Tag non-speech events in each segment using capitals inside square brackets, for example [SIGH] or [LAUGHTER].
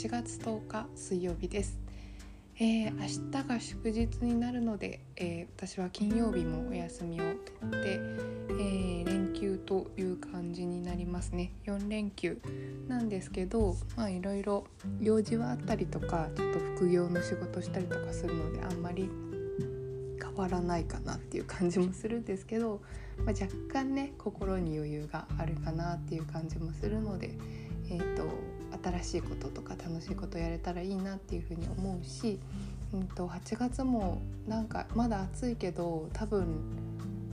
8月10日水曜日です、えー、明日が祝日になるので、えー、私は金曜日もお休みを取って、えー、連休という感じになりますね。4連休なんですけどまあいろいろ用事はあったりとかちょっと副業の仕事したりとかするのであんまり変わらないかなっていう感じもするんですけど、まあ、若干ね心に余裕があるかなっていう感じもするのでえーと、新しいこととか楽しいことやれたらいいなっていうふうに思うし、うんと、8月もなんかまだ暑いけど多分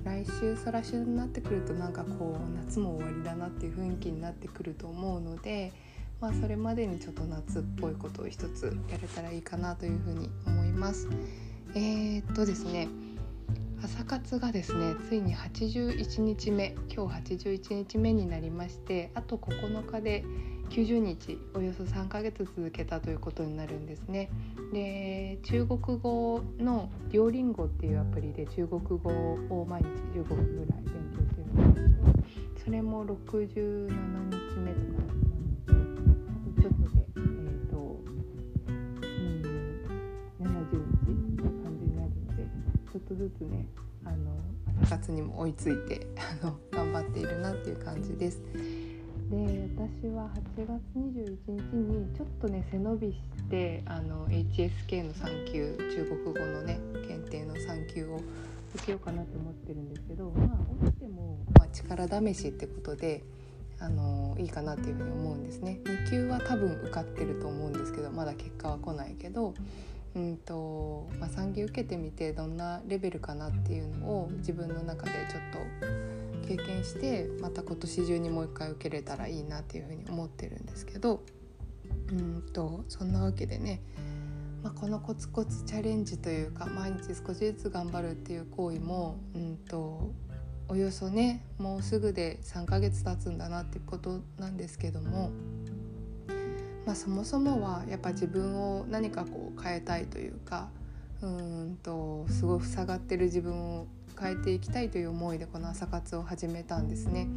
来週再来週になってくるとなんかこう夏も終わりだなっていう雰囲気になってくると思うので、まあ、それまでにちょっと夏っぽいことを一つやれたらいいかなというふうに思います。えー、っとですね朝活がですねついに81日目今日81日目になりましてあと9日で90日およそ3ヶ月続けたということになるんですね。で中国語の「リオリンゴ」っていうアプリで中国語を毎日15分ぐらい勉強してるんですけどそれも67日目とかちょっとで、えーとうん、70日って感じになるのでちょっとずつねあの朝活にも追いついてあの頑張っているなっていう感じです。で私は8月21日にちょっとね背伸びしてあの HSK の3級中国語のね検定の3級を受けようかなと思ってるんですけどまあ落ちても、まあ、力試しってことであのいいかなっていうふうに思うんですね。2級は多分受かってると思うんですけどまだ結果は来ないけど。うんとまあ、3級受けてみてどんなレベルかなっていうのを自分の中でちょっと経験してまた今年中にもう一回受けれたらいいなっていうふうに思ってるんですけどうんとそんなわけでね、まあ、このコツコツチャレンジというか毎日少しずつ頑張るっていう行為もうんとおよそねもうすぐで3ヶ月経つんだなっていうことなんですけども、まあ、そもそもはやっぱ自分を何かこう変えたいというかうんとすごい塞がってる自分を変えていきたいという思いでこの朝活を始めたんですね。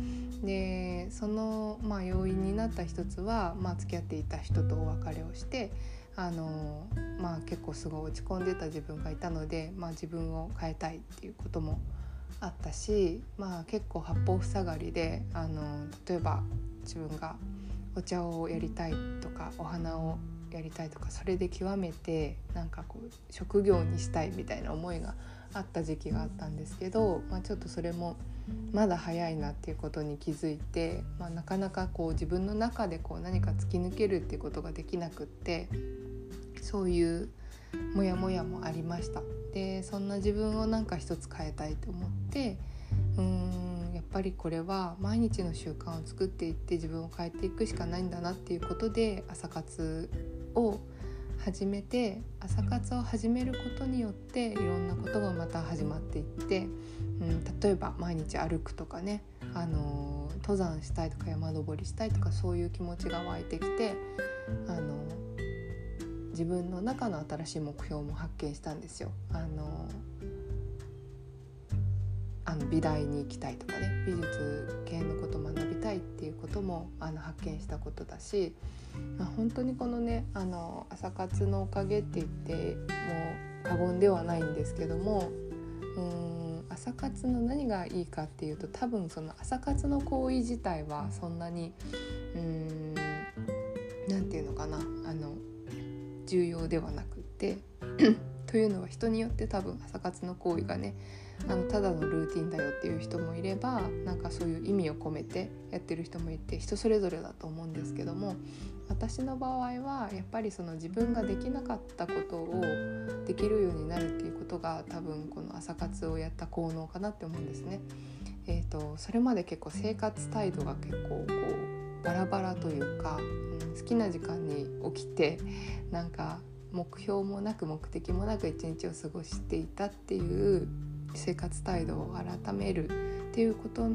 でその、まあ、要因になった一つは、まあ、付き合っていた人とお別れをしてあの、まあ、結構すごい落ち込んでた自分がいたので、まあ、自分を変えたいっていうこともあったし、まあ、結構八方塞がりであの例えば自分がお茶をやりたいとかお花をやりたいとかそれで極めてなんかこう職業にしたいみたいな思いがあった時期があったんですけど、まあ、ちょっとそれもまだ早いなっていうことに気づいて、まあ、なかなかこう自分の中でこう何か突き抜けるっていうことができなくってそういうモヤモヤもありました。でそんな自分をなんか一つ変えたいと思ってうーんやっぱりこれは毎日の習慣を作っていって自分を変えていくしかないんだなっていうことで朝活を始めて朝活を始めることによっていろんなことがまた始まっていって、うん、例えば毎日歩くとかね、あの登山したいとか山登りしたいとかそういう気持ちが湧いてきて、あの自分の中の新しい目標も発見したんですよ。あのあの美大に行きたいとかね美術系のこと学びたいっていうこともあの発見したことだし、まあ、本当にこのねあの朝活のおかげって言っても過言ではないんですけどもうん朝活の何がいいかっていうと多分その朝活の行為自体はそんなにうん何て言うのかなあの重要ではなくってというのは人によって多分朝活の行為がねあのただのルーティンだよっていう人もいればなんかそういう意味を込めてやってる人もいて人それぞれだと思うんですけども私の場合はやっぱりその自分ができなかったことをできるようになるっていうことが多分この朝活をやった効能かなって思うんですね。えーと、それまで結構生活態度が結構こうバラバラというか、うん、好きな時間に起きてなんか目標もなく目的もなく一日を過ごしていたっていう生活態度を改めるっていうこと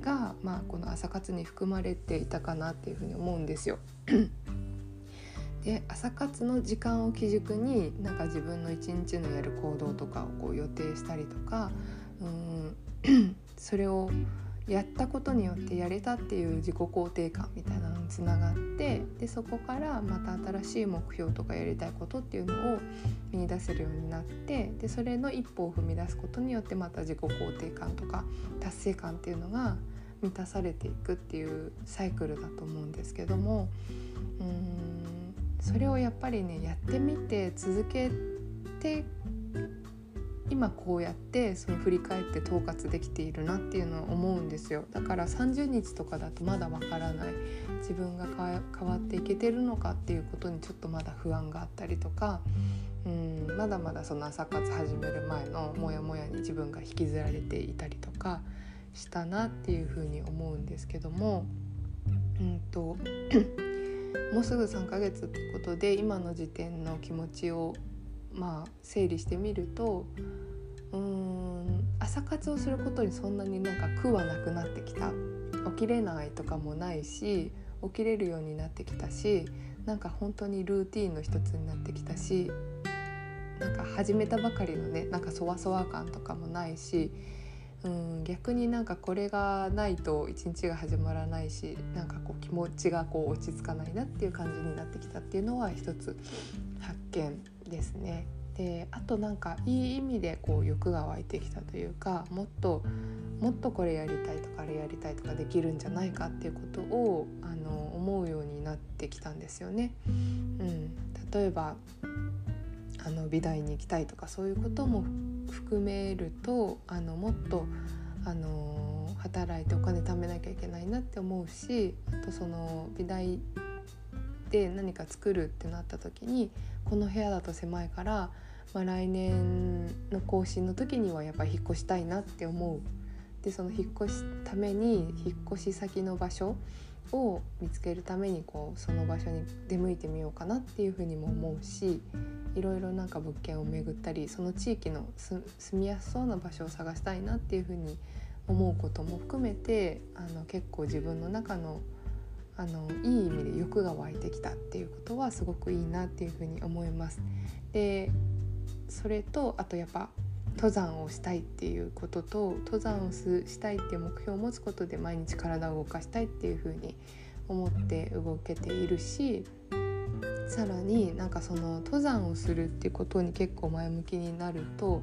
が、まあ、この朝活に含まれていたかなっていうふうに思うんですよ。[CLEARS THROAT] で朝活の時間を基軸になんか自分の一日のやる行動とかをこう予定したりとかうん [CLEARS THROAT] それをやったことによってやれたっていう自己肯定感みたいなのにつながってでそこからまた新しい目標とかやりたいことっていうのを見出せるようになってでそれの一歩を踏み出すことによってまた自己肯定感とか達成感っていうのが満たされていくっていうサイクルだと思うんですけどもうんそれをやっぱりねやってみて続けて今こうやってその振り返って統括できているなっていうのを思うんですよ。だから30日とかだとまだわからない。自分が変わっていけてるのかっていうことにちょっとまだ不安があったりとか。うんまだまだその朝活始める前のモヤモヤに自分が引きずられていたりとかしたなっていうふうに思うんですけども。うんともうすぐ3ヶ月ってことで今の時点の気持ちをまあ整理してみるとうーん朝活をすることにそんなになんか苦はなくなってきた。起きれないとかもないし起きれるようになってきたしなんか本当にルーティンの一つになってきたしなんか始めたばかりのねなんかそわそわ感とかもないしうん逆になんかこれがないと一日が始まらないしなんかこう気持ちがこう落ち着かないなっていう感じになってきたっていうのは一つ発見。ですね。であとなんかいい意味でこう欲が湧いてきたというかもっともっとこれやりたいとかあれやりたいとかできるんじゃないかっていうことをあの思うようになってきたんですよね。うん、例えばあの美大に行きたいとかそういうことも含めるとあのもっとあの働いてお金貯めなきゃいけないなって思うしあとその美大で何か作るってなった時にこの部屋だと狭いから、まあ、来年の更新の時にはやっぱり引っ越したいなって思う。でその引っ越すために引っ越し先の場所を見つけるためにこうその場所に出向いてみようかなっていうふうにも思うしいろいろなんか物件を巡ったりその地域の住みやすそうな場所を探したいなっていうふうに思うことも含めてあの結構自分の中のあのいい意味で欲が湧いてきたっていうことはすごくいいなっていうふうに思います。でそれとあとやっぱ登山をしたいっていうことと登山をしたいっていう目標を持つことで毎日体を動かしたいっていうふうに思って動けているしさらになんかその登山をするっていうことに結構前向きになると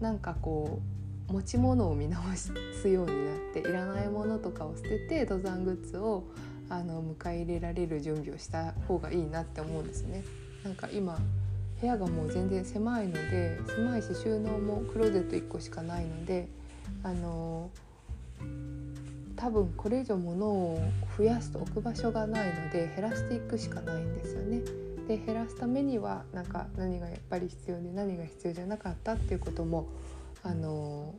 なんかこう持ち物を見直すようになっていらないものとかを捨てて登山グッズをあの迎え入れられる準備をした方がいいなって思うんですね。なんか今部屋がもう全然狭いので狭いし収納もクローゼット1個しかないのであの多分これ以上物を増やすと置く場所がないので減らしていくしかないんですよね。で減らすためにはなんか何がやっぱり必要で何が必要じゃなかったっていうこともあの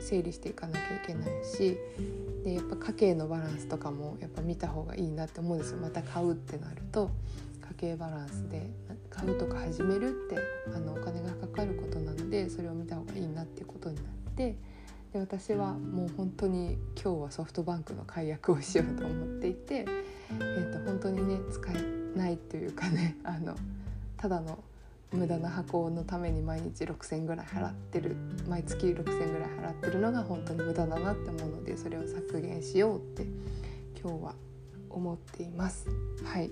整理していかなきゃいけないしでやっぱ家計のバランスとかもやっぱ見た方がいいなって思うんですよ。また買うってなると家計バランスで買うとか始めるってあのお金がかかることなのでそれを見た方がいいなっていうことになってで私はもう本当に今日はソフトバンクの解約をしようと思っていて、えー、と本当にね使えないというかねあのただの無駄な箱のために毎日6,000ぐらい払ってる。毎月6,000ぐらい払ってるのが本当に無駄だなって思うのでそれを削減しようって今日は思っています。はい。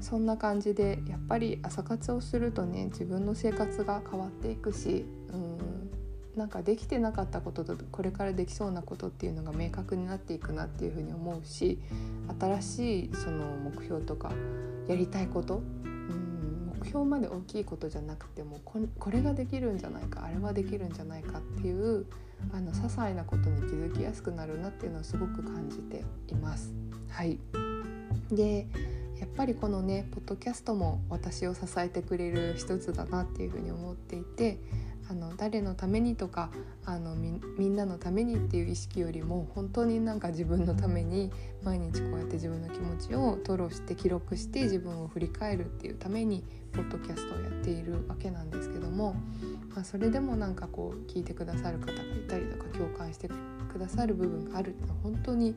そんな感じでやっぱり朝活をするとね自分の生活が変わっていくしうんなんかできてなかったこととこれからできそうなことっていうのが明確になっていくなっていうふうに思うし新しいその目標とかやりたいことうん目標まで大きいことじゃなくてもこれができるんじゃないかあれはできるんじゃないかっていうあの些細なことに気づきやすくなるなっていうのはすごく感じています。はいでやっぱりこのねポッドキャストも私を支えてくれる一つだなっていうふうに思っていてあの誰のためにとかあのみんなのためにっていう意識よりも本当になんか自分のために毎日こうやって自分の気持ちを吐露して記録して自分を振り返るっていうためにポッドキャストをやっているわけなんですけども、まあ、それでもなんかこう聞いてくださる方がいたりとか共感してくださる部分があるってのは本当に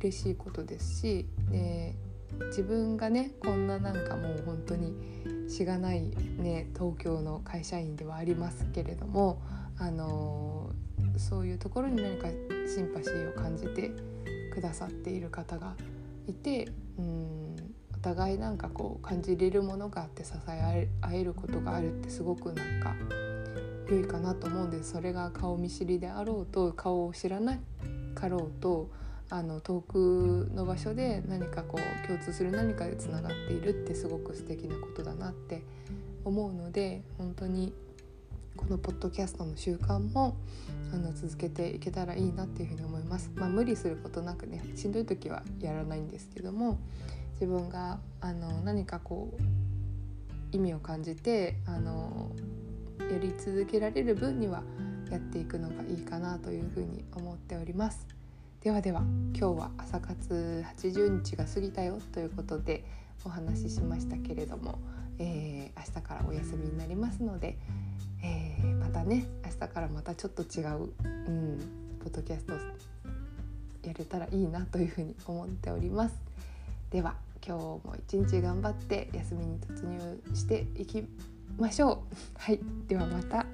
嬉しいことですし、で自分がねこんななんかもう本当にしがないね東京の会社員ではありますけれどもあのそういうところに何かシンパシーを感じてくださっている方がいてうんお互いなんかこう感じれるものがあって支え合えることがあるってすごくなんか良いかなと思うんですそれが顔見知りであろうと顔を知らなかろうとあの遠くの場所で何かこう共通する何かでつながっているってすごく素敵なことだなって思うので本当にこのポッドキャストの習慣もあの続けていけたらいいなっていうふうに思います。まあ、無理することなくねしんどい時はやらないんですけども自分があの何かこう意味を感じてあのやり続けられる分にはやっていくのがいいかなというふうに思っております。ではでは今日は朝活80日が過ぎたよということでお話ししましたけれども、えー、明日からお休みになりますので、えー、またね明日からまたちょっと違う、うん、ポッドキャストやれたらいいなというふうに思っております。では今日も一日頑張って休みに突入していきましょう。はい、ではまた。